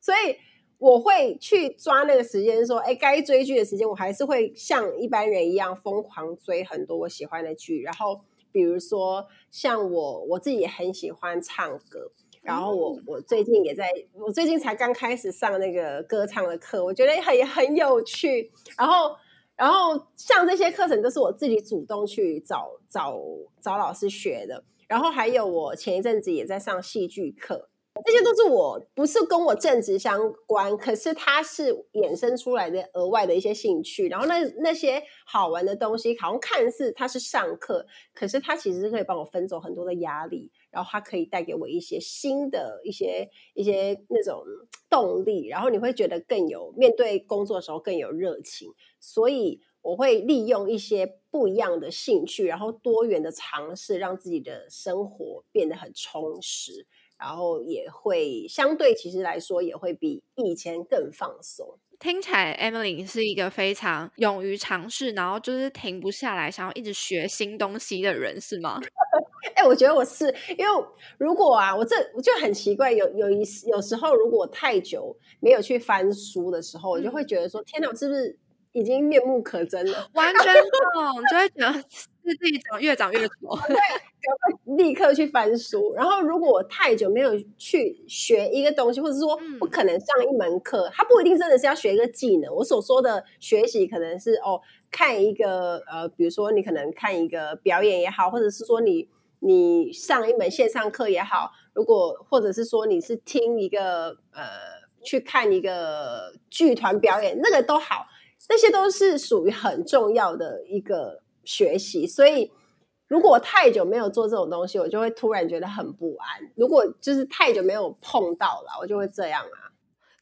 所以我会去抓那个时间，说，哎，该追剧的时间，我还是会像一般人一样疯狂追很多我喜欢的剧。然后，比如说像我，我自己也很喜欢唱歌，然后我我最近也在，我最近才刚开始上那个歌唱的课，我觉得很很有趣。然后。然后像这些课程都是我自己主动去找找找老师学的，然后还有我前一阵子也在上戏剧课，这些都是我不是跟我正职相关，可是它是衍生出来的额外的一些兴趣。然后那那些好玩的东西，好像看似它是上课，可是它其实是可以帮我分走很多的压力，然后它可以带给我一些新的一些一些那种动力，然后你会觉得更有面对工作的时候更有热情。所以我会利用一些不一样的兴趣，然后多元的尝试，让自己的生活变得很充实，然后也会相对其实来说也会比以前更放松。听起来 Emily 是一个非常勇于尝试，然后就是停不下来，想要一直学新东西的人，是吗？哎、欸，我觉得我是，因为如果啊，我这我就很奇怪，有有一有时候如果太久没有去翻书的时候，我就会觉得说，天哪，我是不是？已经面目可憎了，完全懂，就会觉得是自己长越长越丑。对，赶快立刻去翻书。然后，如果我太久没有去学一个东西，或者说不可能上一门课，它不一定真的是要学一个技能。我所说的学习，可能是哦，看一个呃，比如说你可能看一个表演也好，或者是说你你上一门线上课也好，如果或者是说你是听一个呃，去看一个剧团表演，那个都好。这些都是属于很重要的一个学习，所以如果太久没有做这种东西，我就会突然觉得很不安。如果就是太久没有碰到了，我就会这样啊。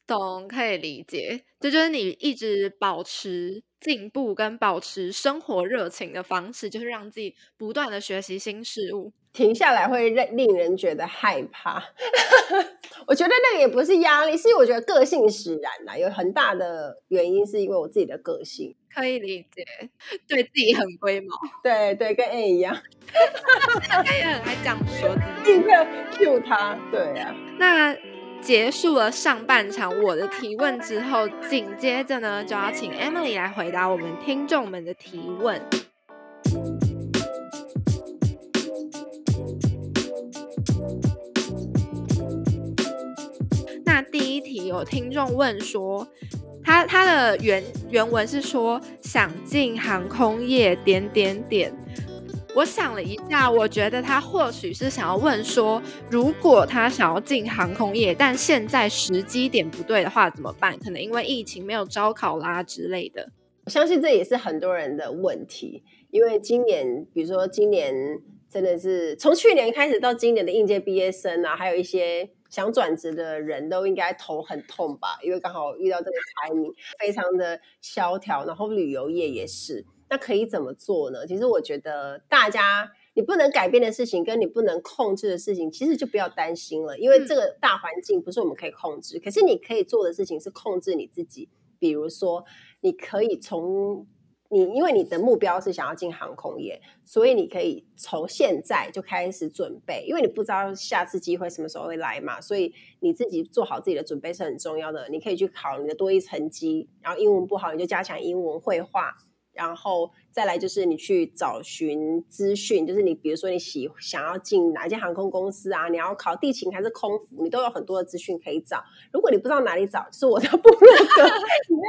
懂，可以理解。这，就是你一直保持进步跟保持生活热情的方式，就是让自己不断的学习新事物。停下来会令令人觉得害怕。我觉得那个也不是压力，是我觉得个性使然啦。有很大的原因是因为我自己的个性，可以理解，对自己很龟毛。对对，跟 A 一样。他也很爱这样说自己，立刻 Q 他。对啊，那结束了上半场我的提问之后，紧接着呢就要请 Emily 来回答我们听众们的提问。有听众问说，他他的原原文是说想进航空业点点点。我想了一下，我觉得他或许是想要问说，如果他想要进航空业，但现在时机点不对的话怎么办？可能因为疫情没有招考啦之类的。我相信这也是很多人的问题，因为今年，比如说今年真的是从去年开始到今年的应届毕业生啊，还有一些。想转职的人都应该头很痛吧，因为刚好遇到这个 timing，非常的萧条。然后旅游业也是，那可以怎么做呢？其实我觉得大家，你不能改变的事情，跟你不能控制的事情，其实就不要担心了，因为这个大环境不是我们可以控制。可是你可以做的事情是控制你自己，比如说你可以从。你因为你的目标是想要进航空业，所以你可以从现在就开始准备，因为你不知道下次机会什么时候会来嘛，所以你自己做好自己的准备是很重要的。你可以去考你的多一成绩，然后英文不好你就加强英文绘画。然后再来就是你去找寻资讯，就是你比如说你喜想要进哪间航空公司啊，你要考地勤还是空服，你都有很多的资讯可以找。如果你不知道哪里找，就是我的部落格里面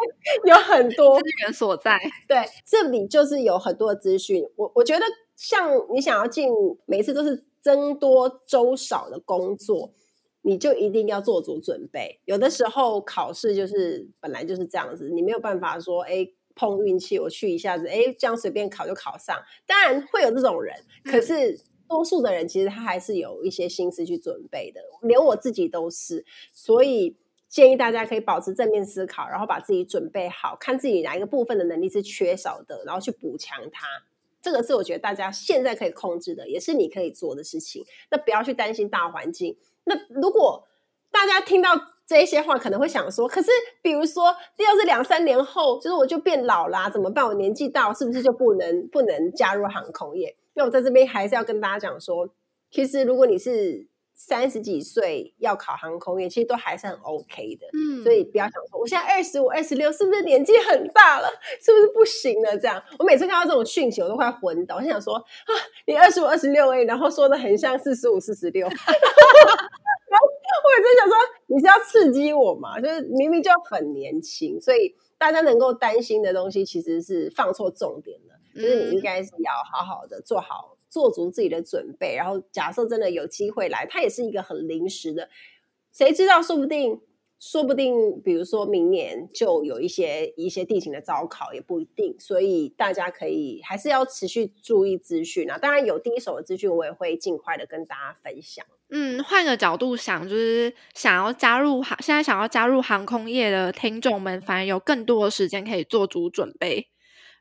有很多资源所在。对，这里就是有很多的资讯。我我觉得像你想要进，每次都是增多粥少的工作，你就一定要做足准备。有的时候考试就是本来就是这样子，你没有办法说哎。碰运气，我去一下子，哎，这样随便考就考上。当然会有这种人，可是多数的人其实他还是有一些心思去准备的，连我自己都是。所以建议大家可以保持正面思考，然后把自己准备好，看自己哪一个部分的能力是缺少的，然后去补强它。这个是我觉得大家现在可以控制的，也是你可以做的事情。那不要去担心大环境。那如果大家听到，这一些话可能会想说，可是比如说，要是两三年后，就是我就变老啦，啊，怎么办？我年纪大，是不是就不能不能加入航空业？那我在这边还是要跟大家讲说，其实如果你是三十几岁要考航空业，其实都还是很 OK 的。嗯，所以不要想说，我现在二十五、二十六，是不是年纪很大了？是不是不行了？这样，我每次看到这种讯息，我都快昏倒。我想说啊，你二十五、二十六哎，然后说的很像四十五、四十六。我也在想说，你是要刺激我嘛？就是明明就很年轻，所以大家能够担心的东西，其实是放错重点了。就是你应该是要好好的做好，做足自己的准备。然后，假设真的有机会来，它也是一个很临时的，谁知道？说不定。说不定，比如说明年就有一些一些地形的招考，也不一定。所以大家可以还是要持续注意资讯啊。当然有第一手的资讯，我也会尽快的跟大家分享。嗯，换个角度想，就是想要加入航，现在想要加入航空业的听众们，反而有更多的时间可以做足准备。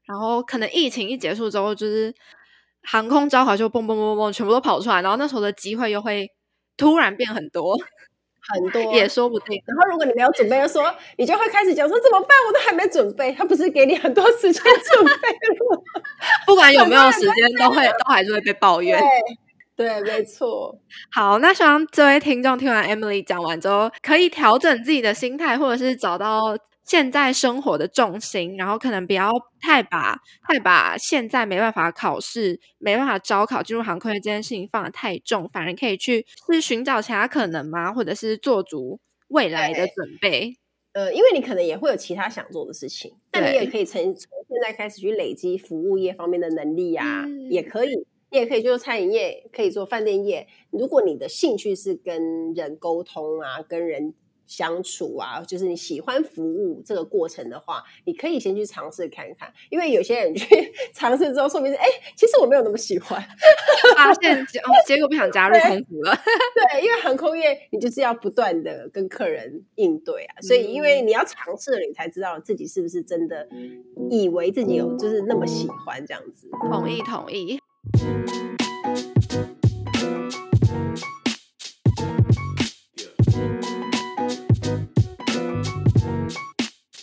然后可能疫情一结束之后，就是航空招考就蹦蹦蹦蹦全部都跑出来，然后那时候的机会又会突然变很多。很多也说不定，然后如果你没有准备，就说你就会开始讲说怎么办？我都还没准备，他不是给你很多时间准备吗？不管有没有时间，都会都还是会被抱怨。对，对，没错。好，那希望这位听众听完 Emily 讲完之后，可以调整自己的心态，或者是找到现在生活的重心，然后可能不要太把太把现在没办法考试、没办法招考进入航空业这件事情放得太重，反而可以去是寻找其他可能吗？或者是做足未来的准备？呃，因为你可能也会有其他想做的事情，那你也可以从从现在开始去累积服务业方面的能力呀、啊嗯，也可以，你也可以做餐饮业，可以做饭店业。如果你的兴趣是跟人沟通啊，跟人。相处啊，就是你喜欢服务这个过程的话，你可以先去尝试看看，因为有些人去 尝试之后，说明是哎，其实我没有那么喜欢，发现结结果不想加入空服了。对，因为航空业你就是要不断的跟客人应对啊，所以因为你要尝试了，你才知道自己是不是真的以为自己有就是那么喜欢这样子。同意，同意。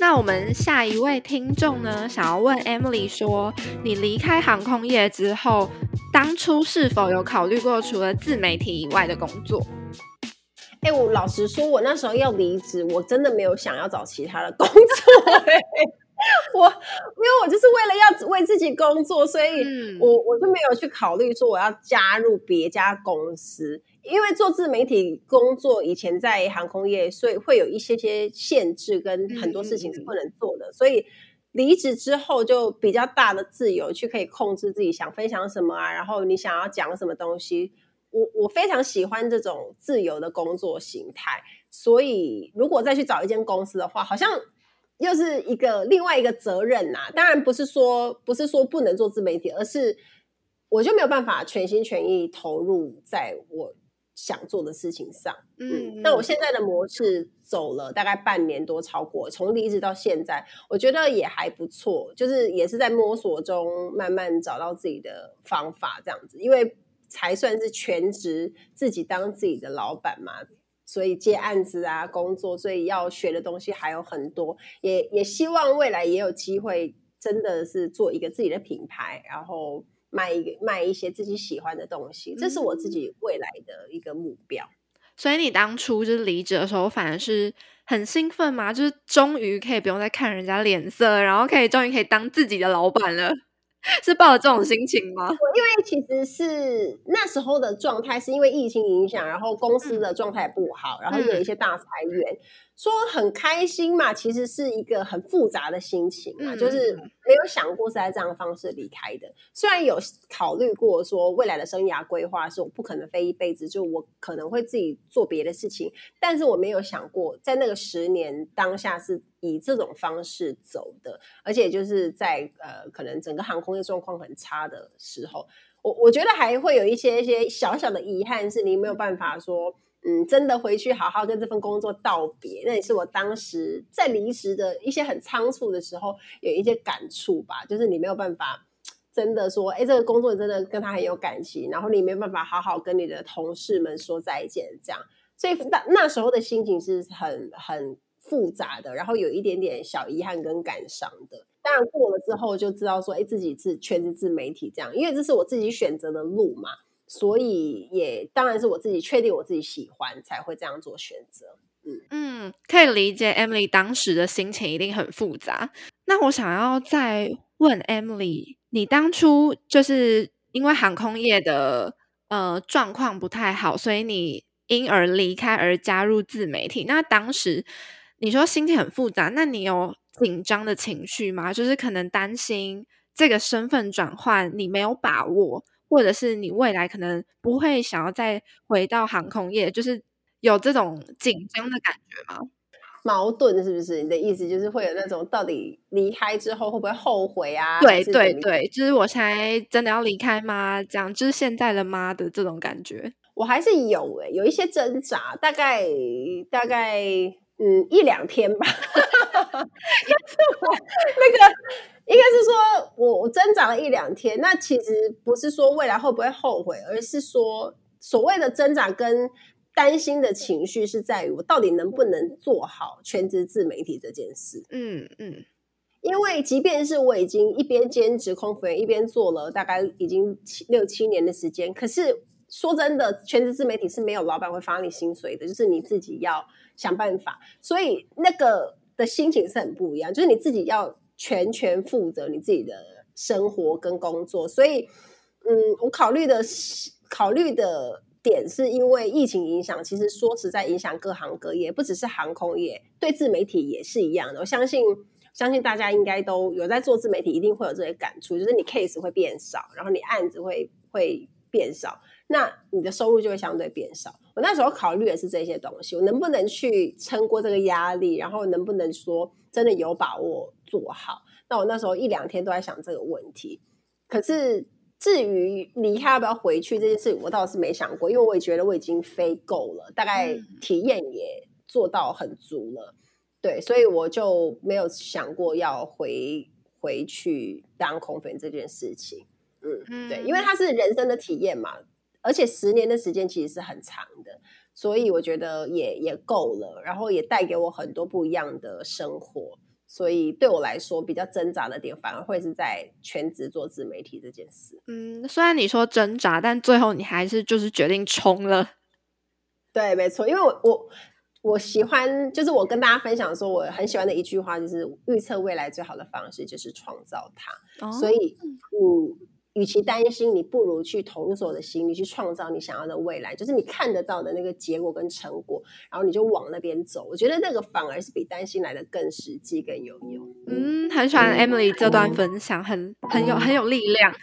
那我们下一位听众呢，想要问 Emily 说，你离开航空业之后，当初是否有考虑过除了自媒体以外的工作？哎、欸，我老实说，我那时候要离职，我真的没有想要找其他的工作、欸。我因为我就是为了要为自己工作，所以我我就没有去考虑说我要加入别家公司。因为做自媒体工作，以前在航空业，所以会有一些些限制，跟很多事情是不能做的。嗯、所以离职之后，就比较大的自由，去可以控制自己想分享什么啊，然后你想要讲什么东西。我我非常喜欢这种自由的工作形态。所以如果再去找一间公司的话，好像又是一个另外一个责任呐、啊。当然不是说不是说不能做自媒体，而是我就没有办法全心全意投入在我。想做的事情上，嗯，那我现在的模式走了大概半年多，超过从离职到现在，我觉得也还不错，就是也是在摸索中慢慢找到自己的方法，这样子，因为才算是全职自己当自己的老板嘛，所以接案子啊，工作，所以要学的东西还有很多，也也希望未来也有机会，真的是做一个自己的品牌，然后。卖一个卖一些自己喜欢的东西，这是我自己未来的一个目标。嗯、所以你当初就是离职的时候，反而是很兴奋吗？就是终于可以不用再看人家脸色，然后可以终于可以当自己的老板了。是抱着这种心情吗？因为其实是那时候的状态，是因为疫情影响，然后公司的状态不好，然后有一些大裁员。嗯说很开心嘛，其实是一个很复杂的心情嘛，嗯、就是没有想过是在这样的方式离开的。虽然有考虑过说未来的生涯规划是我不可能飞一辈子，就我可能会自己做别的事情，但是我没有想过在那个十年当下是以这种方式走的，而且就是在呃可能整个航空业状况很差的时候，我我觉得还会有一些一些小小的遗憾，是你没有办法说。嗯，真的回去好好跟这份工作道别，那也是我当时在离职的一些很仓促的时候有一些感触吧。就是你没有办法真的说，哎，这个工作真的跟他很有感情，然后你没办法好好跟你的同事们说再见，这样。所以那那时候的心情是很很复杂的，然后有一点点小遗憾跟感伤的。当然过了之后就知道说，哎，自己是全职自媒体这样，因为这是我自己选择的路嘛。所以也当然是我自己确定我自己喜欢才会这样做选择。嗯嗯，可以理解 Emily 当时的心情一定很复杂。那我想要再问 Emily，你当初就是因为航空业的呃状况不太好，所以你因而离开而加入自媒体。那当时你说心情很复杂，那你有紧张的情绪吗？就是可能担心这个身份转换你没有把握。或者是你未来可能不会想要再回到航空业，就是有这种紧张的感觉吗？矛盾是不是？你的意思就是会有那种到底离开之后会不会后悔啊？对对对，就是我现在真的要离开吗？这样就是现在的妈的这种感觉，我还是有诶、欸，有一些挣扎，大概大概嗯一两天吧。是我那个。应该是说我，我我挣扎了一两天。那其实不是说未来会不会后悔，而是说所谓的挣扎跟担心的情绪是在于我到底能不能做好全职自媒体这件事。嗯嗯，因为即便是我已经一边兼职空服员，一边做了大概已经七六七年的时间，可是说真的，全职自媒体是没有老板会发你薪水的，就是你自己要想办法。所以那个。的心情是很不一样，就是你自己要全权负责你自己的生活跟工作，所以，嗯，我考虑的考虑的点是因为疫情影响，其实说实在影响各行各业，不只是航空业，对自媒体也是一样的。我相信，相信大家应该都有在做自媒体，一定会有这些感触，就是你 case 会变少，然后你案子会会变少，那你的收入就会相对变少。我那时候考虑的是这些东西，我能不能去撑过这个压力，然后能不能说真的有把握做好？那我那时候一两天都在想这个问题。可是至于离开要不要回去这件事，我倒是没想过，因为我也觉得我已经飞够了，大概体验也做到很足了。对，所以我就没有想过要回回去当空服员这件事情。嗯，对，因为它是人生的体验嘛。而且十年的时间其实是很长的，所以我觉得也也够了，然后也带给我很多不一样的生活，所以对我来说比较挣扎的点，反而会是在全职做自媒体这件事。嗯，虽然你说挣扎，但最后你还是就是决定冲了。对，没错，因为我我我喜欢，就是我跟大家分享说，我很喜欢的一句话，就是预测未来最好的方式就是创造它。哦、所以，嗯。与其担心，你不如去投入所有的心力去创造你想要的未来，就是你看得到的那个结果跟成果，然后你就往那边走。我觉得那个反而是比担心来的更实际、更有用。嗯，很喜欢 Emily 这段分享，很很有很有力量。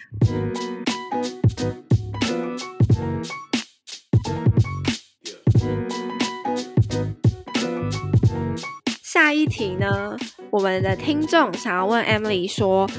下一题呢，我们的听众想要问 Emily 说。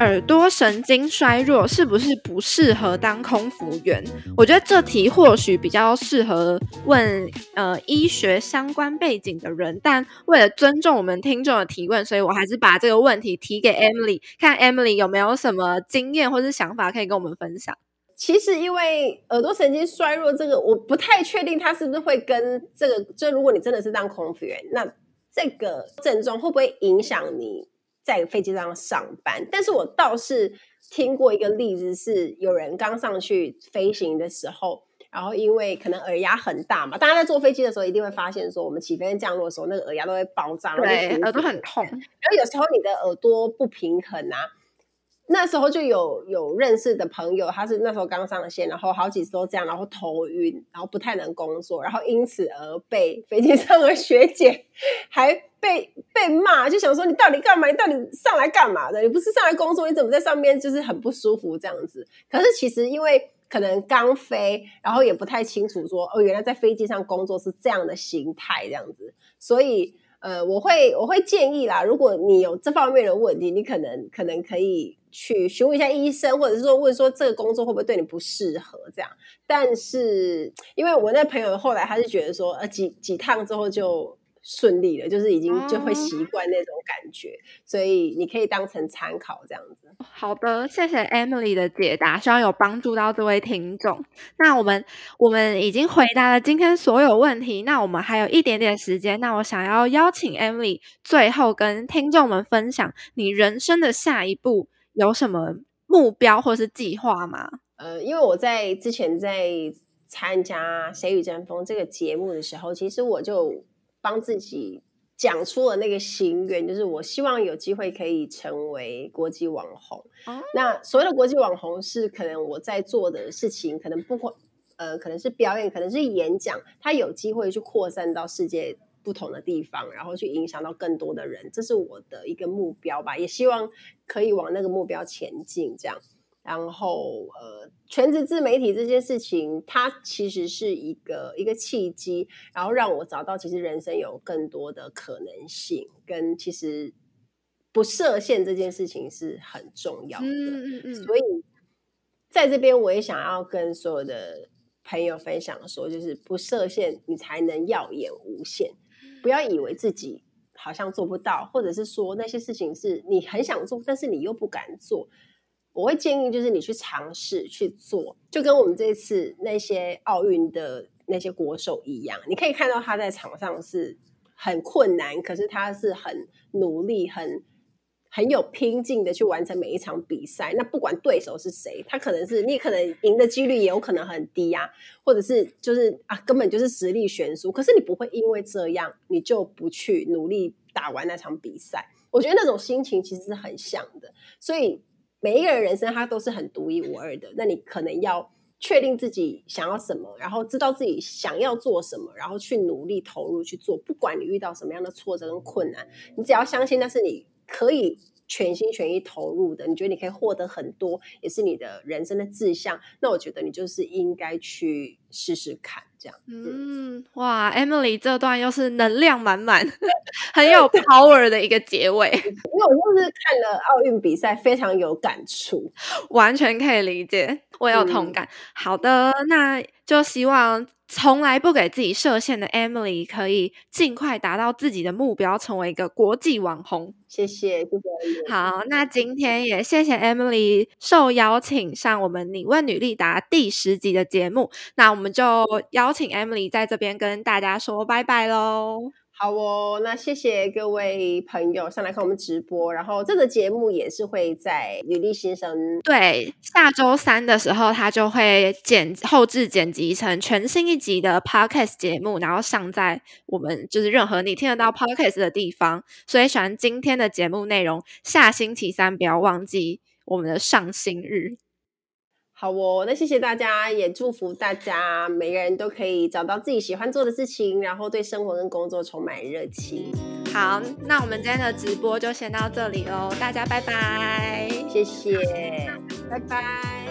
耳朵神经衰弱是不是不适合当空服员？我觉得这题或许比较适合问呃医学相关背景的人，但为了尊重我们听众的提问，所以我还是把这个问题提给 Emily，看 Emily 有没有什么经验或是想法可以跟我们分享。其实因为耳朵神经衰弱这个，我不太确定它是不是会跟这个，就如果你真的是当空服员，那这个症状会不会影响你？在飞机上上班，但是我倒是听过一个例子，是有人刚上去飞行的时候，然后因为可能耳压很大嘛，大家在坐飞机的时候一定会发现说，我们起飞跟降落的时候，那个耳压都会爆炸，对，耳朵很痛。然后有时候你的耳朵不平衡啊。那时候就有有认识的朋友，他是那时候刚上线，然后好几次都这样，然后头晕，然后不太能工作，然后因此而被飞机上的学姐还被被骂，就想说你到底干嘛？你到底上来干嘛的？你不是上来工作，你怎么在上面就是很不舒服这样子？可是其实因为可能刚飞，然后也不太清楚说哦，原来在飞机上工作是这样的形态这样子，所以呃，我会我会建议啦，如果你有这方面的问题，你可能可能可以。去询问一下医生，或者是说问说这个工作会不会对你不适合这样。但是因为我那朋友后来他是觉得说，呃几几趟之后就顺利了，就是已经就会习惯那种感觉，哦、所以你可以当成参考这样子。好的，谢谢 Emily 的解答，希望有帮助到这位听众。那我们我们已经回答了今天所有问题，那我们还有一点点时间，那我想要邀请 Emily 最后跟听众们分享你人生的下一步。有什么目标或是计划吗？呃，因为我在之前在参加《谁与争锋》这个节目的时候，其实我就帮自己讲出了那个心愿，就是我希望有机会可以成为国际网红。哦、那所谓的国际网红是可能我在做的事情，可能不管呃，可能是表演，可能是演讲，它有机会去扩散到世界。不同的地方，然后去影响到更多的人，这是我的一个目标吧，也希望可以往那个目标前进。这样，然后呃，全职自媒体这件事情，它其实是一个一个契机，然后让我找到其实人生有更多的可能性，跟其实不设限这件事情是很重要的。嗯嗯嗯。所以在这边，我也想要跟所有的朋友分享说，就是不设限，你才能耀眼无限。不要以为自己好像做不到，或者是说那些事情是你很想做，但是你又不敢做。我会建议就是你去尝试去做，就跟我们这次那些奥运的那些国手一样，你可以看到他在场上是很困难，可是他是很努力，很。很有拼劲的去完成每一场比赛，那不管对手是谁，他可能是你可能赢的几率也有可能很低啊，或者是就是啊根本就是实力悬殊，可是你不会因为这样你就不去努力打完那场比赛。我觉得那种心情其实是很像的。所以每一个人人生他都是很独一无二的。那你可能要确定自己想要什么，然后知道自己想要做什么，然后去努力投入去做。不管你遇到什么样的挫折跟困难，你只要相信那是你可以。全心全意投入的，你觉得你可以获得很多，也是你的人生的志向。那我觉得你就是应该去试试看，这样。嗯，哇，Emily 这段又是能量满满 很有 power 的一个结尾。因为我就是看了奥运比赛，非常有感触，完全可以理解，我有同感。嗯、好的，那就希望。从来不给自己设限的 Emily 可以尽快达到自己的目标，成为一个国际网红。谢谢，谢谢。好，那今天也谢谢 Emily 受邀请上我们《你问女力达》第十集的节目。那我们就邀请 Emily 在这边跟大家说拜拜喽。好哦，那谢谢各位朋友上来看我们直播，然后这个节目也是会在女力新生对下周三的时候，它就会剪后置剪辑成全新一集的 podcast 节目，然后上在我们就是任何你听得到 podcast 的地方。所以喜欢今天的节目内容，下星期三不要忘记我们的上新日。好哦，那谢谢大家，也祝福大家每个人都可以找到自己喜欢做的事情，然后对生活跟工作充满热情。好，那我们今天的直播就先到这里喽，大家拜拜，谢谢，拜拜。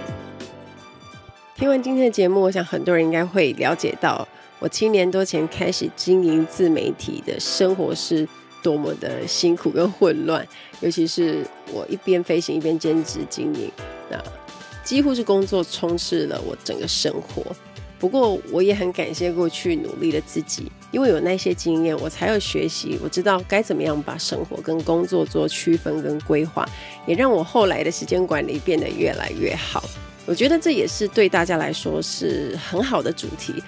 听完今天的节目，我想很多人应该会了解到，我七年多前开始经营自媒体的生活是多么的辛苦跟混乱，尤其是我一边飞行一边兼职经营，那。几乎是工作充斥了我整个生活，不过我也很感谢过去努力的自己，因为有那些经验，我才有学习，我知道该怎么样把生活跟工作做区分跟规划，也让我后来的时间管理变得越来越好。我觉得这也是对大家来说是很好的主题，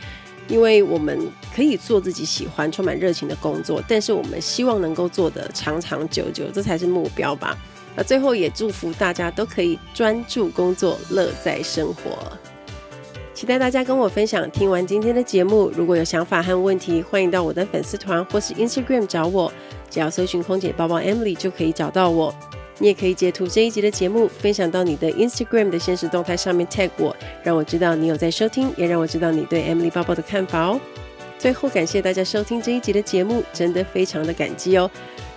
因为我们可以做自己喜欢、充满热情的工作，但是我们希望能够做得长长久久，这才是目标吧。那最后也祝福大家都可以专注工作，乐在生活。期待大家跟我分享。听完今天的节目，如果有想法和问题，欢迎到我的粉丝团或是 Instagram 找我，只要搜寻空姐包包 Emily 就可以找到我。你也可以截图这一集的节目，分享到你的 Instagram 的限时动态上面 tag 我，让我知道你有在收听，也让我知道你对 Emily 包包的看法哦。最后感谢大家收听这一集的节目，真的非常的感激哦。